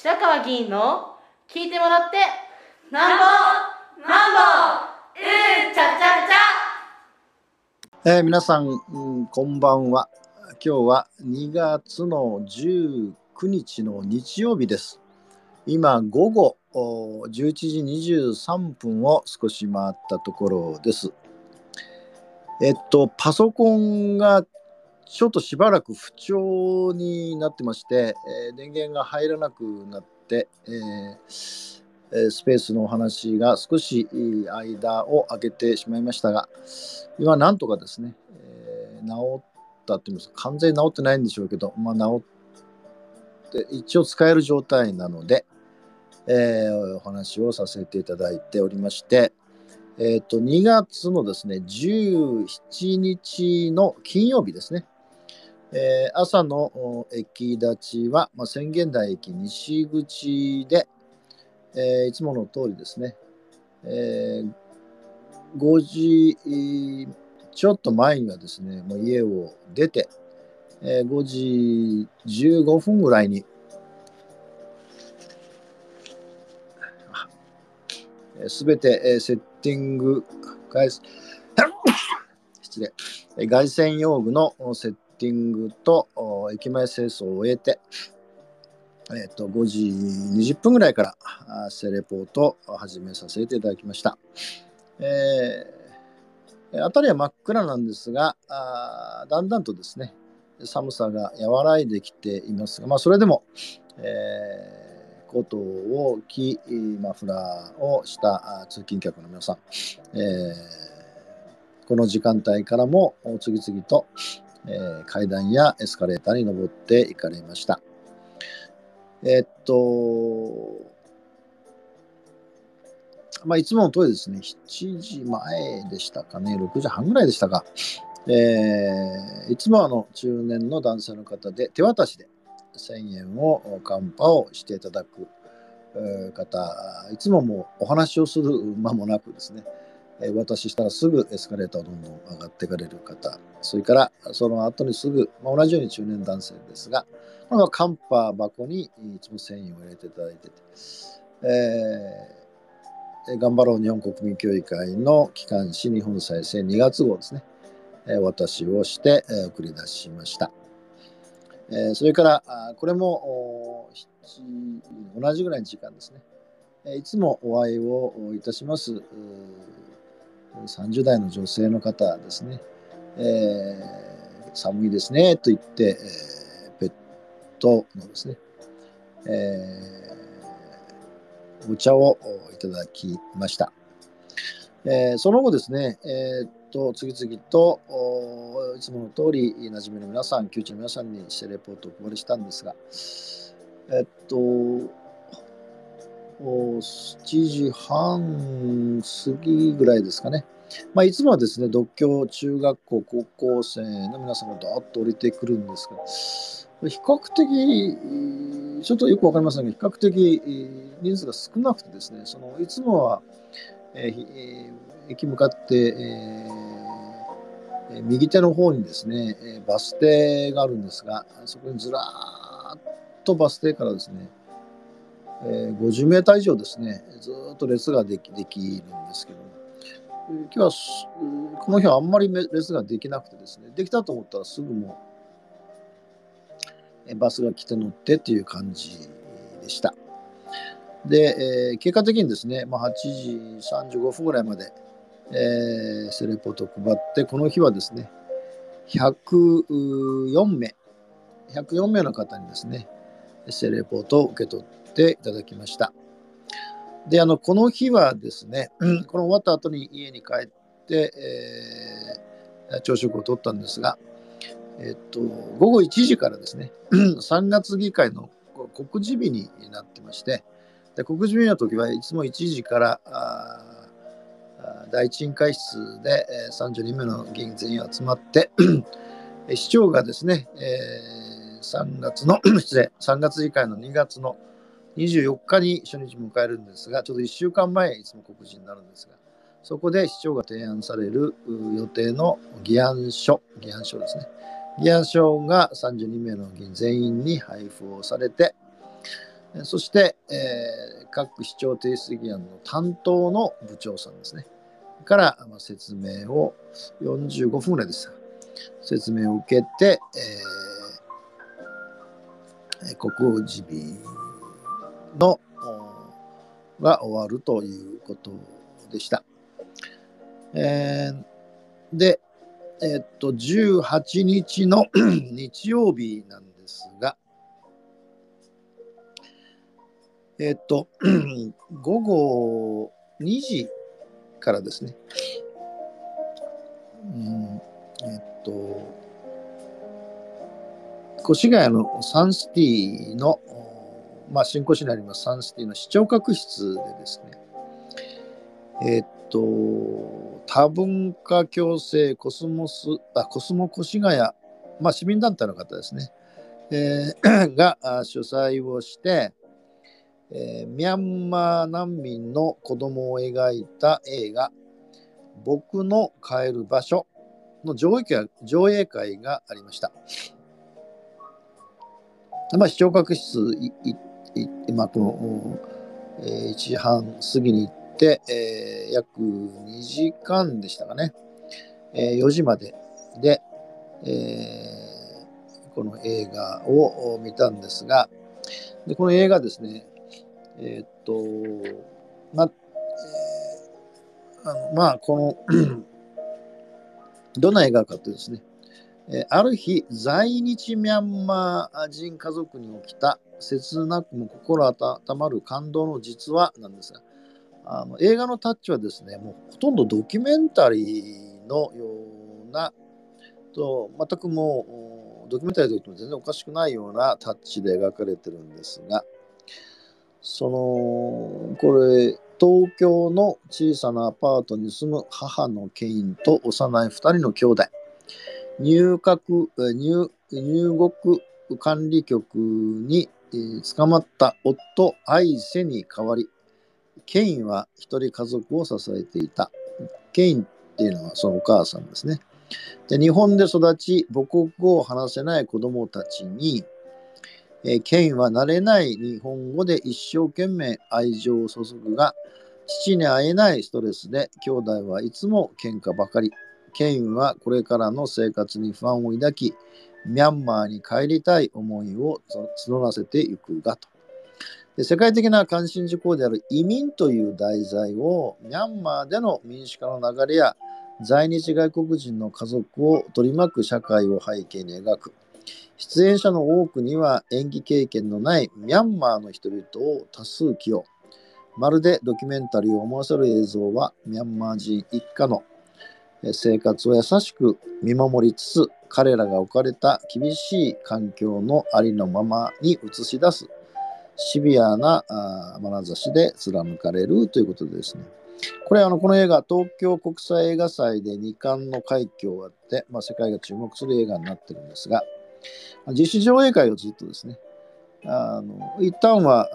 白川議員の聞いてもらってなんぼなんぼうんちゃちゃちゃえー皆さん、うんこんばんは。今日は2月の19日の日曜日です。今、午後お11時23分を少し回ったところです。えっと、パソコンがちょっとしばらく不調になってまして、えー電源が入らなくなって、えースペースのお話が少し間を空けてしまいましたが、今なんとかですね、えー治ったって言いますか完全に治ってないんでしょうけど、まあ、治って一応使える状態なので、えーお話をさせていただいておりまして、えー、と2月のですね17日の金曜日ですね、えー朝の駅立ちは、まあ、宣言台駅西口で、えーいつもの通りですね、えー5時ちょっと前にはですね、もう家を出て、えー5時15分ぐらいに、すべて、えーセッティング、失礼、えー外線用具のセッティングティングと駅前清掃を終えて、えー、と5時20分ぐらいからセレポートを始めさせていただきました。えー辺りは真っ暗なんですがあだんだんとですね寒さが和らいできていますが、まあ、それでも、えーコートを着マフラーをした通勤客の皆さん、えーこの時間帯からも次々と、え階段やエスカレーターに登っていかれました。えーっとまあ、いつもの通りですね、7時前でしたかね、6時半ぐらいでしたか、えーいつもあの中年の男性の方で手渡しで1000円をカンパをしていただく方、いつももうお話をする間もなくですね、えお渡ししたらすぐエスカレーターをどんどん上がっていかれる方、それからその後にすぐ、まあ、同じように中年男性ですが、このカンパ箱にいつも1000円を入れていただいてて、えー頑張ろう日本国民協議会の機関紙日本再生2月号ですね、えーお渡しをして、え送り出しました。えそれから、あこれも同じぐらいの時間ですね、いつもお会いをいたします。30代の女性の方ですね、えー寒いですねと言って、えーペットのですね、えーお茶をいただきました。えーその後ですね、えーっと次々といつもの通り、馴染みの皆さん、旧知の皆さんにしてレポートをお配りしたんですが、えっと、7時半過ぎぐらいですかね。まあ、いつもはですね、独協中学校、高校生の皆さんがドーッと降りてくるんですが、比較的、ちょっとよくわかりませんが、比較的人数が少なくてですね、そのいつもは、えーえー駅向かって、えー右手の方にですね、バス停があるんですが、そこにずらーっとバス停からですね、えー50メーター以上ですね、ずっと列ができできるんですけども、今日はこの日はあんまり列ができなくてですね、できたと思ったらすぐもうバスが来て乗ってっていう感じでした。で、えー結果的にですね、まあ、8時35分ぐらいまで、えーセレポートを配って、この日はですね、104名、104名の方にですね、セレポートを受け取っていただきました。で、あの、この日はですね、この終わった後に家に帰って、えー朝食をとったんですが、えっと、午後1時からですね、3月議会の告示日になってまして、で告示日の時はいつも1時から第一委員会室で、32名の議員全員集まって、市長がですね、えー3月の失礼3月議会の2月の24日に初日迎えるんですがちょうど1週間前いつも告示になるんですがそこで市長が提案される予定の議案書議案書ですね議案書が32名の議員全員に配布をされてそして、えー各市長提出議案の担当の部長さんですね。から、まあ、説明を45分ぐらいでした。説明を受けて、えー、国王辞日のが終わるということでした。えーで、えーっと、18日の 日曜日なんですが、えーっと、午後2時からですね、うん、えっと、越谷のサンシティの、まあ、新越にあります。サンシティの視聴覚室でですね、えっと、多文化共生コスモス、あ、コスモ越谷、まあ、市民団体の方ですね、えー が主催をして、えーミャンマー難民の子供を描いた映画「僕の帰る場所」の上映会上映会がありました。まあ、視聴覚室いいい今この、え1時半過ぎに行って、え約2時間でしたかね、え4時までで、えこの映画を見たんですがでこの映画ですねえーっとまあのまあこの どんな映画かというとですねある日在日ミャンマー人家族に起きた切なくも心温まる感動の実話なんですがあの映画のタッチはですねもうほとんどドキュメンタリーのようなと全くもうドキュメンタリーと言っても全然おかしくないようなタッチで描かれてるんですがそのこれ東京の小さなアパートに住む母のケインと幼い2人の兄弟入閣入入国管理局にえ捕まった夫アイセに代わりケインは一人家族を支えていた。ケインっていうのはそのお母さんですね。で日本で育ち母国語を話せない子供たちにえーケインは慣れない日本語で一生懸命愛情を注ぐが父に会えないストレスで兄弟はいつも喧嘩ばかり。ケインはこれからの生活に不安を抱きミャンマーに帰りたい思いを募らせていくがと。で世界的な関心事項である移民という題材をミャンマーでの民主化の流れや在日外国人の家族を取り巻く社会を背景に描く。出演者の多くには演技経験のないミャンマーの人々を多数起用。まるでドキュメンタリーを思わせる映像はミャンマー人一家の生活を優しく見守りつつ彼らが置かれた厳しい環境のありのままに映し出すシビアなあ眼差しで貫かれるということでですね。これあのこの映画東京国際映画祭で2冠の快挙をあって、まあ、世界が注目する映画になってるんですが実施上映会をずっとですねあの一旦は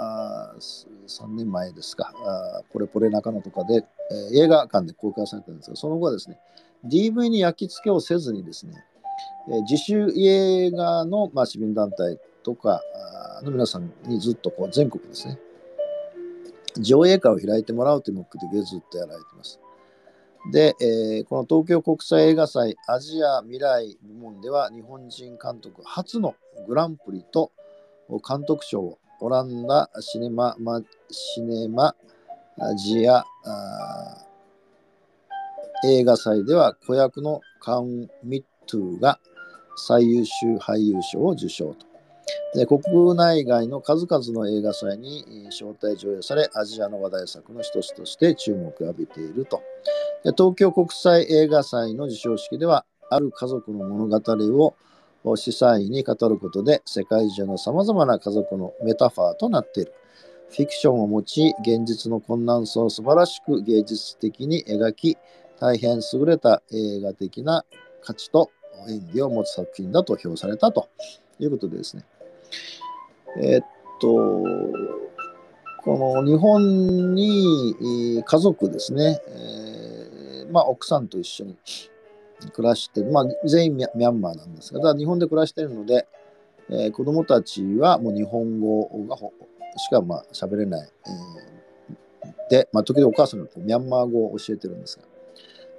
あ3年前ですかあポレポレ中野とかで、えー映画館で公開されたんですがその後はですね DV に焼き付けをせずにですね、え自主映画の、まあ、市民団体とかの皆さんにずっとこう全国ですね上映会を開いてもらうという目的でずっとやられています。で、えーこの東京国際映画祭アジア未来部門では日本人監督初のグランプリと監督賞をオランダシネママシネマジア映画祭では子役のカウン・ミットゥが最優秀俳優賞を受賞と。で国内外の数々の映画祭に招待上映されアジアの話題作の一つとして注目を浴びているとで東京国際映画祭の授賞式ではある家族の物語を司祭に語ることで世界中のさまざまな家族のメタファーとなっているフィクションを持ち現実の困難さを素晴らしく芸術的に描き大変優れた映画的な価値と演技を持つ作品だと評されたということでですね。えっとこの日本に家族ですね、えーまあ、奥さんと一緒に暮らしてる、まあ、全員ミャンマーなんですが、ただ日本で暮らしているので、えー子供たちはもう日本語がほしかまあ喋れない、えー、で、まあ、時々お母さんがミャンマー語を教えてるんですが。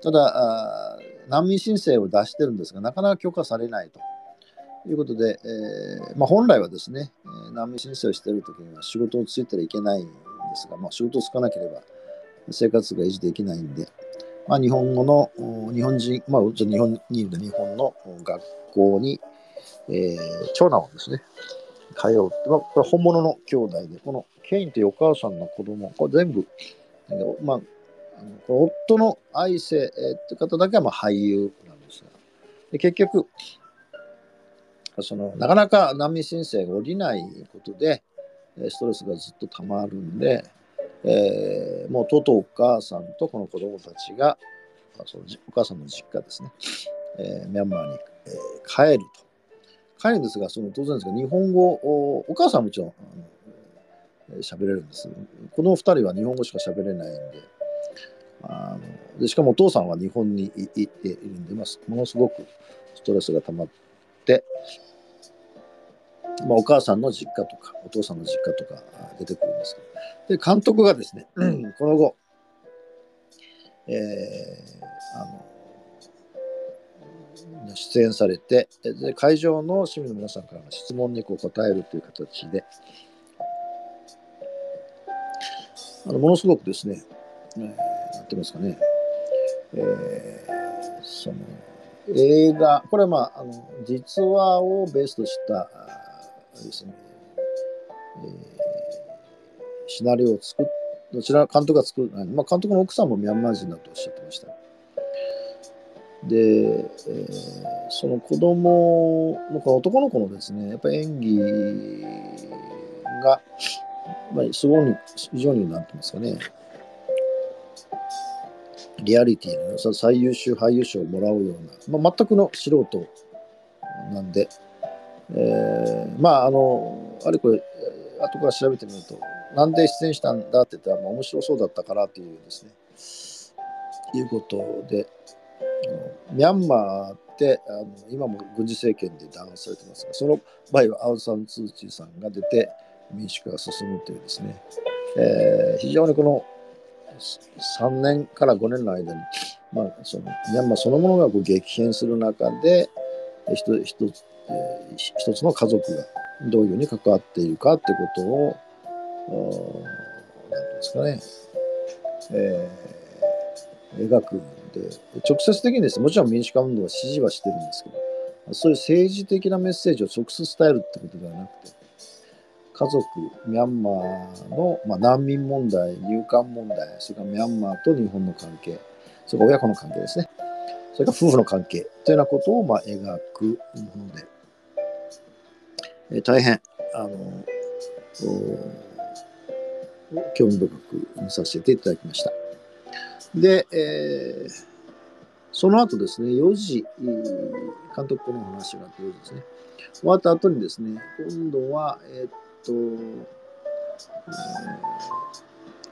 ただ難民申請を出してるんですがなかなか許可されないということで、えーまあ、本来はですね難民申請をしている時には仕事をついたらいけないんですが、まあ、仕事をつかなければ生活が維持できないんで、まあ、日本語の日本人、まあ、日本にいる日本の学校に、えー、長男をですね通う、まあ、これ本物の兄弟でこのケインというお母さんの子供これ全部、まあ、夫の愛生、えー、って方だけはまあ俳優なんですがで結局そのなかなか難民申請が下りないことでストレスがずっとたまるんで、えー、もうとうとうお母さんとこの子供たちがそのお母さんの実家ですね、えー、ミャンマーに、えー、帰ると。帰るんですが、その当然ですが、日本語お、お母さんはもちろん喋れるんです。この2人は日本語しか喋れないんで、あのでしかもお父さんは日本にいているんで、まあ、ものすごくストレスが溜まって、まあ、お母さんの実家とかお父さんの実家とか出てくるんですけど。で監督がですね、うん、この後、えー、あの出演されてで会場の市民の皆さんからの質問にこう答えるという形であのものすごくですね、えー、なんて言いますかね、えー、その映画、これはまあ、あの実話をベースとしたですね、えー、シナリオを作っどちら監督が作る、まあ、監督の奥さんもミャンマー人だとおっしゃってました。で、えー、その子供のこの男の子のですね、やっぱり演技が、まあ、すごい非常になんて言いますかね、リアリティの最優秀俳優賞をもらうような、まあ、全くの素人なんで、えー、まああのあれこれ後から調べてみるとなんで出演したんだって言ったら、まあ、面白そうだったからっていうですねいうことでミャンマーってあの今も軍事政権で弾圧されてますがその場合はアウン・サン・ツー・チーさんが出て民主化が進むというですね、えー、非常にこの3年から5年の間に、まあ、そのミャンマーそのものがこう激変する中で一つえー、一つの家族がどういうふうに関わっているかってことを何て言うんですかね、えー、描くんで直接的にです。もちろん民主化運動は支持はしてるんですけどそういう政治的なメッセージを直接伝えるってことではなくて家族ミャンマーの、まあ、難民問題入管問題それからミャンマーと日本の関係それから親子の関係ですねそれから夫婦の関係というようなことをまあ描くものでえ大変、あの、興味深く見させていただきました。で、えー、その後ですね、4時、監督の話があって4時ですね。終わった後にですね、今度は、えー、と、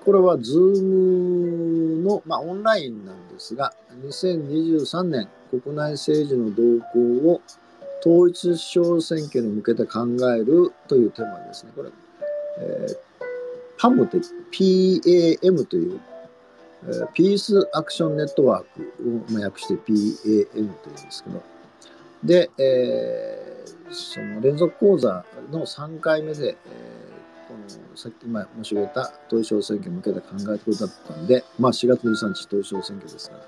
これは Zoom の、まあ、オンラインなんですが、2023年国内政治の動向を統一地方選挙に向けて考えるというテーマですね。これ、えー、パムって PAM という、えー、ピースアクションネットワークを、まあ、訳して PAM というんですけど、で、えー、その連続講座の3回目で、えー、このさっき前申し上げた統一地方選挙に向けて考えることだったんで、まあ、4月23日統一地方選挙ですから、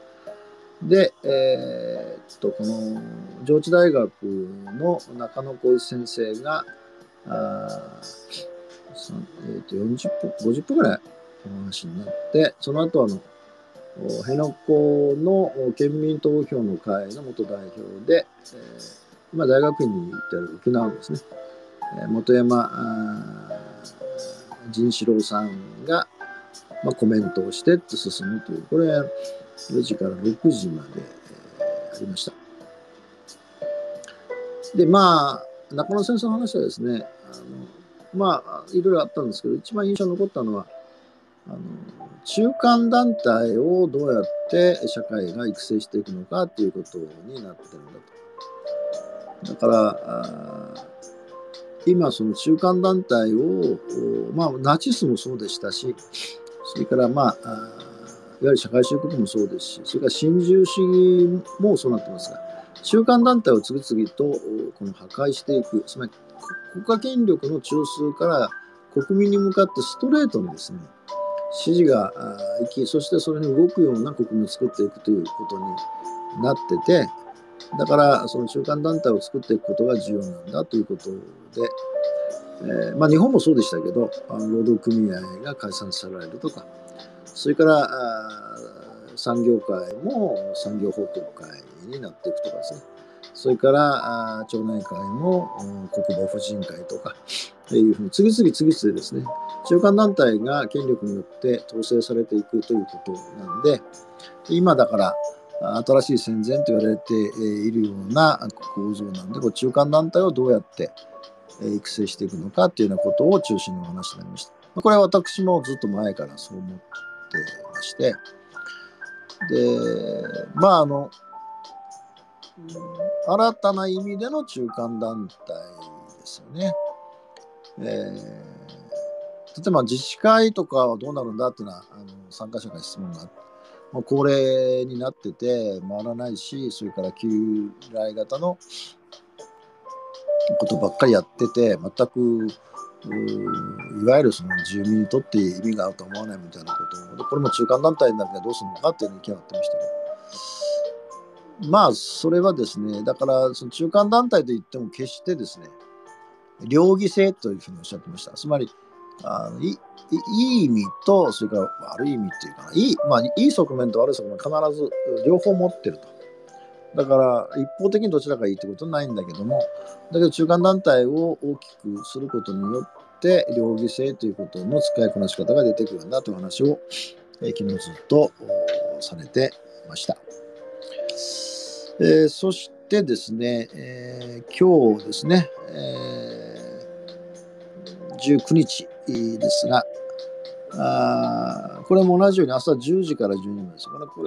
で、えー、っと、この上智大学の中野浩一先生が、あえー、っと40分、50分ぐらいお話になって、その後あの、辺野古の県民投票の会の元代表で、えー、今大学院に行ってる沖縄ですね、えー、本山仁志郎さんが、まあ、コメントをしてって進むという、これ、4時から6時まで、えー、ありました。で、まあ、中野先生の話はですね、あのまあ、いろいろあったんですけど、一番印象に残ったのは、あの中間団体をどうやって社会が育成していくのかっていうことになってるんだと。だから、今その中間団体を、まあ、ナチスもそうでしたしそれからまあいわゆる社会主義国もそうですしそれから新自由主義もそうなってますが中間団体を次々とこの破壊していく。つまり国家権力の中枢から国民に向かってストレートにですね支持がいきそしてそれに動くような国民を作っていくということになっててだからその中間団体を作っていくことが重要なんだということで、えー、まあ、日本もそうでしたけど労働組合が解散されるとかそれから産業界も産業報告会になっていくとかですね。それから町内会も国防婦人会とかというふうに次々次々ですね。中間団体が権力によって統制されていくということなんで今だから新しい戦前と言われているような構造なんでこ中間団体をどうやって育成していくのかっていうようなことを中心にお話になりました。これは私もずっと前からそう思ってましてでまああの新たな意味での中間団体ですよね。えー、例えば自治会とかはどうなるんだっていうのはあの参加者から質問があって。もう高齢になってて回らないしそれから旧来型のことばっかりやってて全くいわゆるその住民にとって意味があると思わないみたいなことこれも中間団体になるけどどうするのかっていう意見がってましたけどまあそれはですねだからその中間団体といっても決してですね両義性というふうにおっしゃってましたつまりあのいいい意味と、それから悪い意味っていうか、いい,、まあ、いい側面と悪い側面必ず両方持ってると。だから一方的にどちらがいいってことはないんだけども、だけど中間団体を大きくすることによって、両義性ということの使いこなし方が出てくるんだという話を、えー、昨日ずっとされてました。えー、そしてですね、えー、今日ですね、えー、19日ですが、あこれも同じように朝10時から12時です。これこ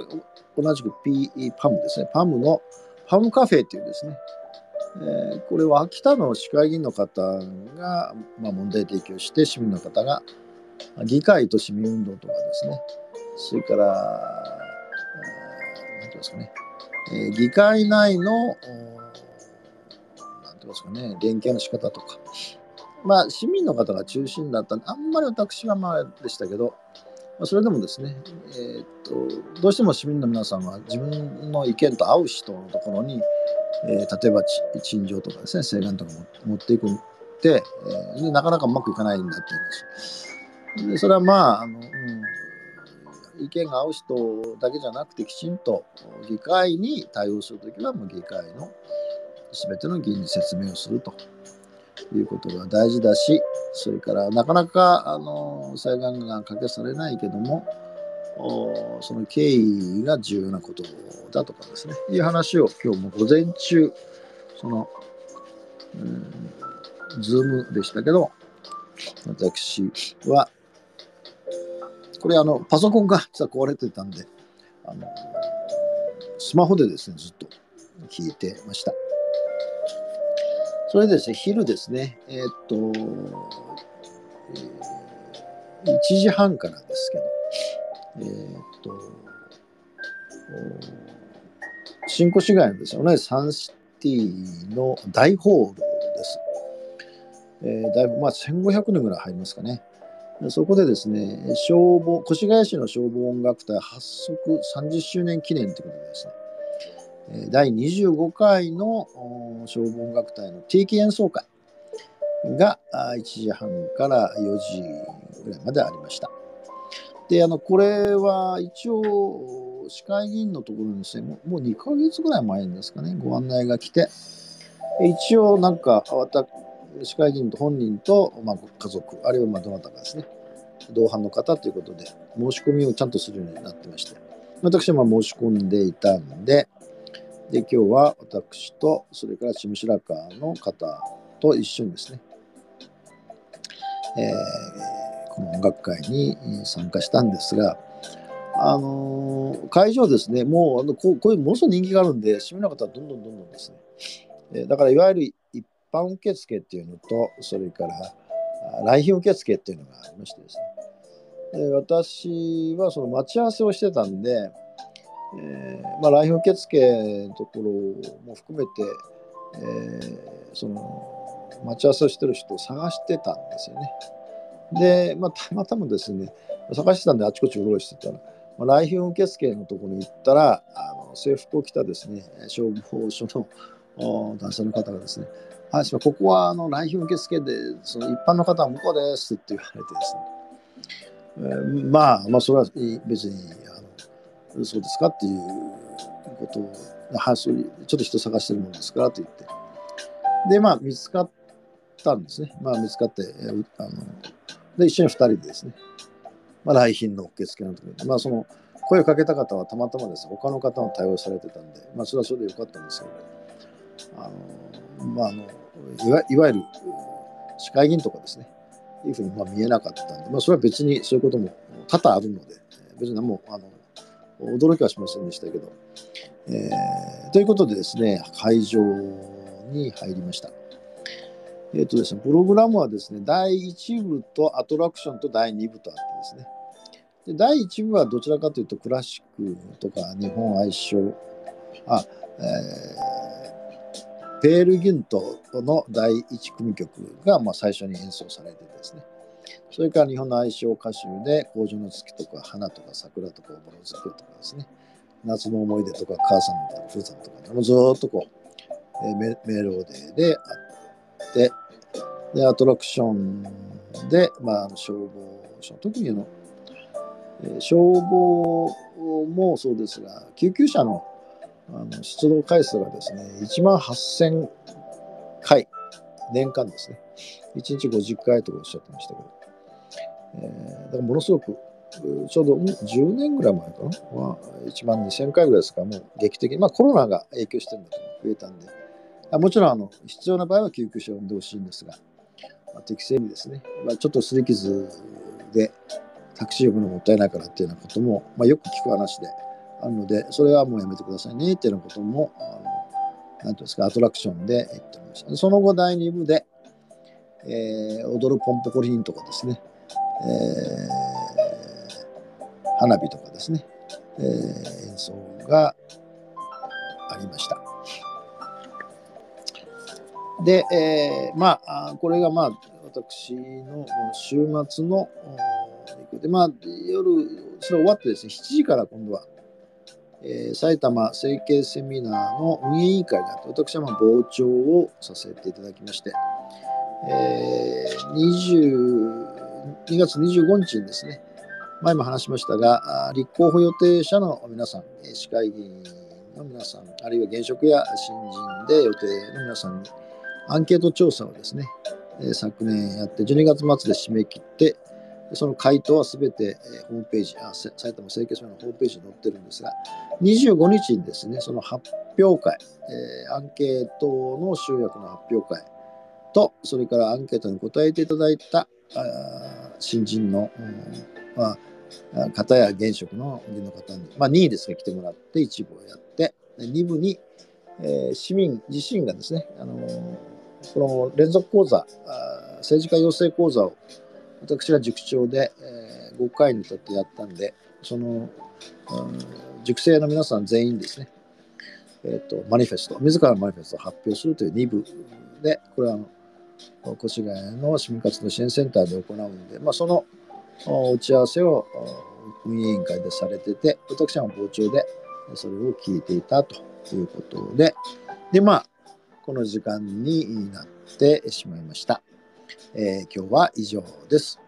れ同じく P、パムですね。パムのパムカフェっていうですね、えー、これは秋田の市会議員の方が、まあ、問題提起をして、市民の方が議会と市民運動とかですね、それから、何て言いますかね、えー、議会内の、何て言いますかね、連携の仕方とか、まあ、市民の方が中心だったんであんまり私はまあでしたけど、まあ、それでもですね、えー、っとどうしても市民の皆さんは自分の意見と合う人のところに、えー、例えば陳情とかですね請願とか持っていくって、えー、でなかなかうまくいかないんだっていう話でそれはまああの、うん、意見が合う人だけじゃなくてきちんと議会に対応するときはもう議会の全ての議員に説明をすると。いうことが大事だし、それからなかなかあの裁判が可決されないけども、その経緯が重要なことだとかですね、いう話を今日も午前中、その、うん、ズームでしたけど、私は、これあの、パソコンが実は壊れてたんで、あの、スマホでですね、ずっと聞いてました。それでですね、昼ですね、えー、っと、えー、1時半からですけど、えー、っと、新越市街のですね、同じサンシティの大ホールです。えー、だいぶ、まあ、1500人ぐらい入りますかね。そこでですね、消防、越谷市の消防音楽隊発足30周年記念ということでですね、第25回の消防音楽隊の定期演奏会が1時半から4時ぐらいまでありました。で、あの、これは一応、市会議員のところにですね、もう2ヶ月ぐらい前ですかね、ご案内が来て、一応なんか、市会議員と本人と、まあ、家族、あるいはまあどなたかですね、同伴の方ということで、申し込みをちゃんとするようになってまして、私はま申し込んでいたんで、で、今日は私と、それからシムシラカーの方と一緒にですね、えー、この音楽会に参加したんですが、あのー、会場ですね、もうあのこうこういうものすごい人気があるんで、市民の方はどんどんどんどんですね、え、だからいわゆる一般受付っていうのと、それから来賓受付っていうのがありましてですね。で私はその待ち合わせをしてたんで、えーまあ、来賓受付のところも含めて、えーその待ち合わせをしてる人を探してたんですよね。で、まあ、たまたまですね、探してたんであちこちうろうろしてたら、まあ、来賓受付のところに行ったら、あの制服を着たですね、消防署の男性の方がですね、あここはあの来賓受付で、その一般の方は向こうですって言われてですね、えーまあ、まあ、それは別に、そうですかっていうこと。を、はそういうちょっと人探してるもんですからと言って、で、まあ、見つかったんですね。まあ、見つかって、あので、一緒に二人でですね、まあ、来賓の受付の時に、まあ、その、声をかけた方はたまたまです、他の方も対応されてたんで、まあ、それはそれでよかったんですけど、あの、まあ、あの、いわいわゆる、市会議員とかですね、いうふうにまあ見えなかったんで、まあ、それは別にそういうことも多々あるので、別に何も、あの、驚きはしませんでしたけど、えーということでですね、会場に入りました。えっ、とですね、プログラムはですね、第1部とアトラクションと第2部とあってですね、で第1部はどちらかというとクラシックとか日本愛称、あ、えーペール・ギュントの第1組曲がまあ最初に演奏されてですね、それから日本の愛称歌集で工場の月とか花とか桜とかおぼろ月とかですね、夏の思い出とか母さんのふるさととか、もうずっとこう、えーメメロデーであって、で、アトラクションで、まあ、消防署、特にあの、えー消防もそうですが、救急車のあの出動回数がですね、1万8000回、年間ですね。1日50回とかおっしゃってましたけど、だからものすごく、ちょうど10年ぐらい前かな、まあ、1万2000回ぐらいですか、もう劇的に、まあコロナが影響してるんだと思う増えたんで、あもちろんあの必要な場合は救急車を呼んでほしいんですが、まあ、適正にですね、まあ、ちょっと擦り傷でタクシー呼ぶのもったいないからっていうようなことも、まあ、よく聞く話であるので、それはもうやめてくださいねっていうようなことも、あのなんていうんですか、アトラクションで言ってました。その後、第2部で、えー踊るポンポコリンとかですね、えー花火とかですね、えー演奏がありました。で、えーまあ、これがまあ、私の週末の、おで、まあ、夜、それ終わってですね、7時から今度は、えー埼玉整形セミナーの運営委員会があって、私はまあ傍聴をさせていただきまして、えー、20 2月25日にですね、前も話しましたが、立候補予定者の皆さん、市会議員の皆さん、あるいは現職や新人で予定の皆さんに、アンケート調査をですね、昨年やって、12月末で締め切って、その回答はすべてホームページ、あ埼玉整形所のホームページに載ってるんですが、25日にですね、その発表会、アンケートの集約の発表会と、それからアンケートに答えていただいた新人の、まあ、方や現職の議の方に、まあ、任意ですが来てもらって1部をやって、2部に、えー市民自身がですね、あのーこの連続講座、あ政治家養成講座を私が塾長で、え5回にとってやったんで、その、うん塾生の皆さん全員ですね、えっ、と、マニフェスト、自らのマニフェストを発表するという2部で、これはあの、越谷の市民活動支援センターで行うんで、まあ、その打ち合わせを運営委員会でされてて、私は傍聴でそれを聞いていたということで、で、まあ、この時間になってしまいました。えー今日は以上です。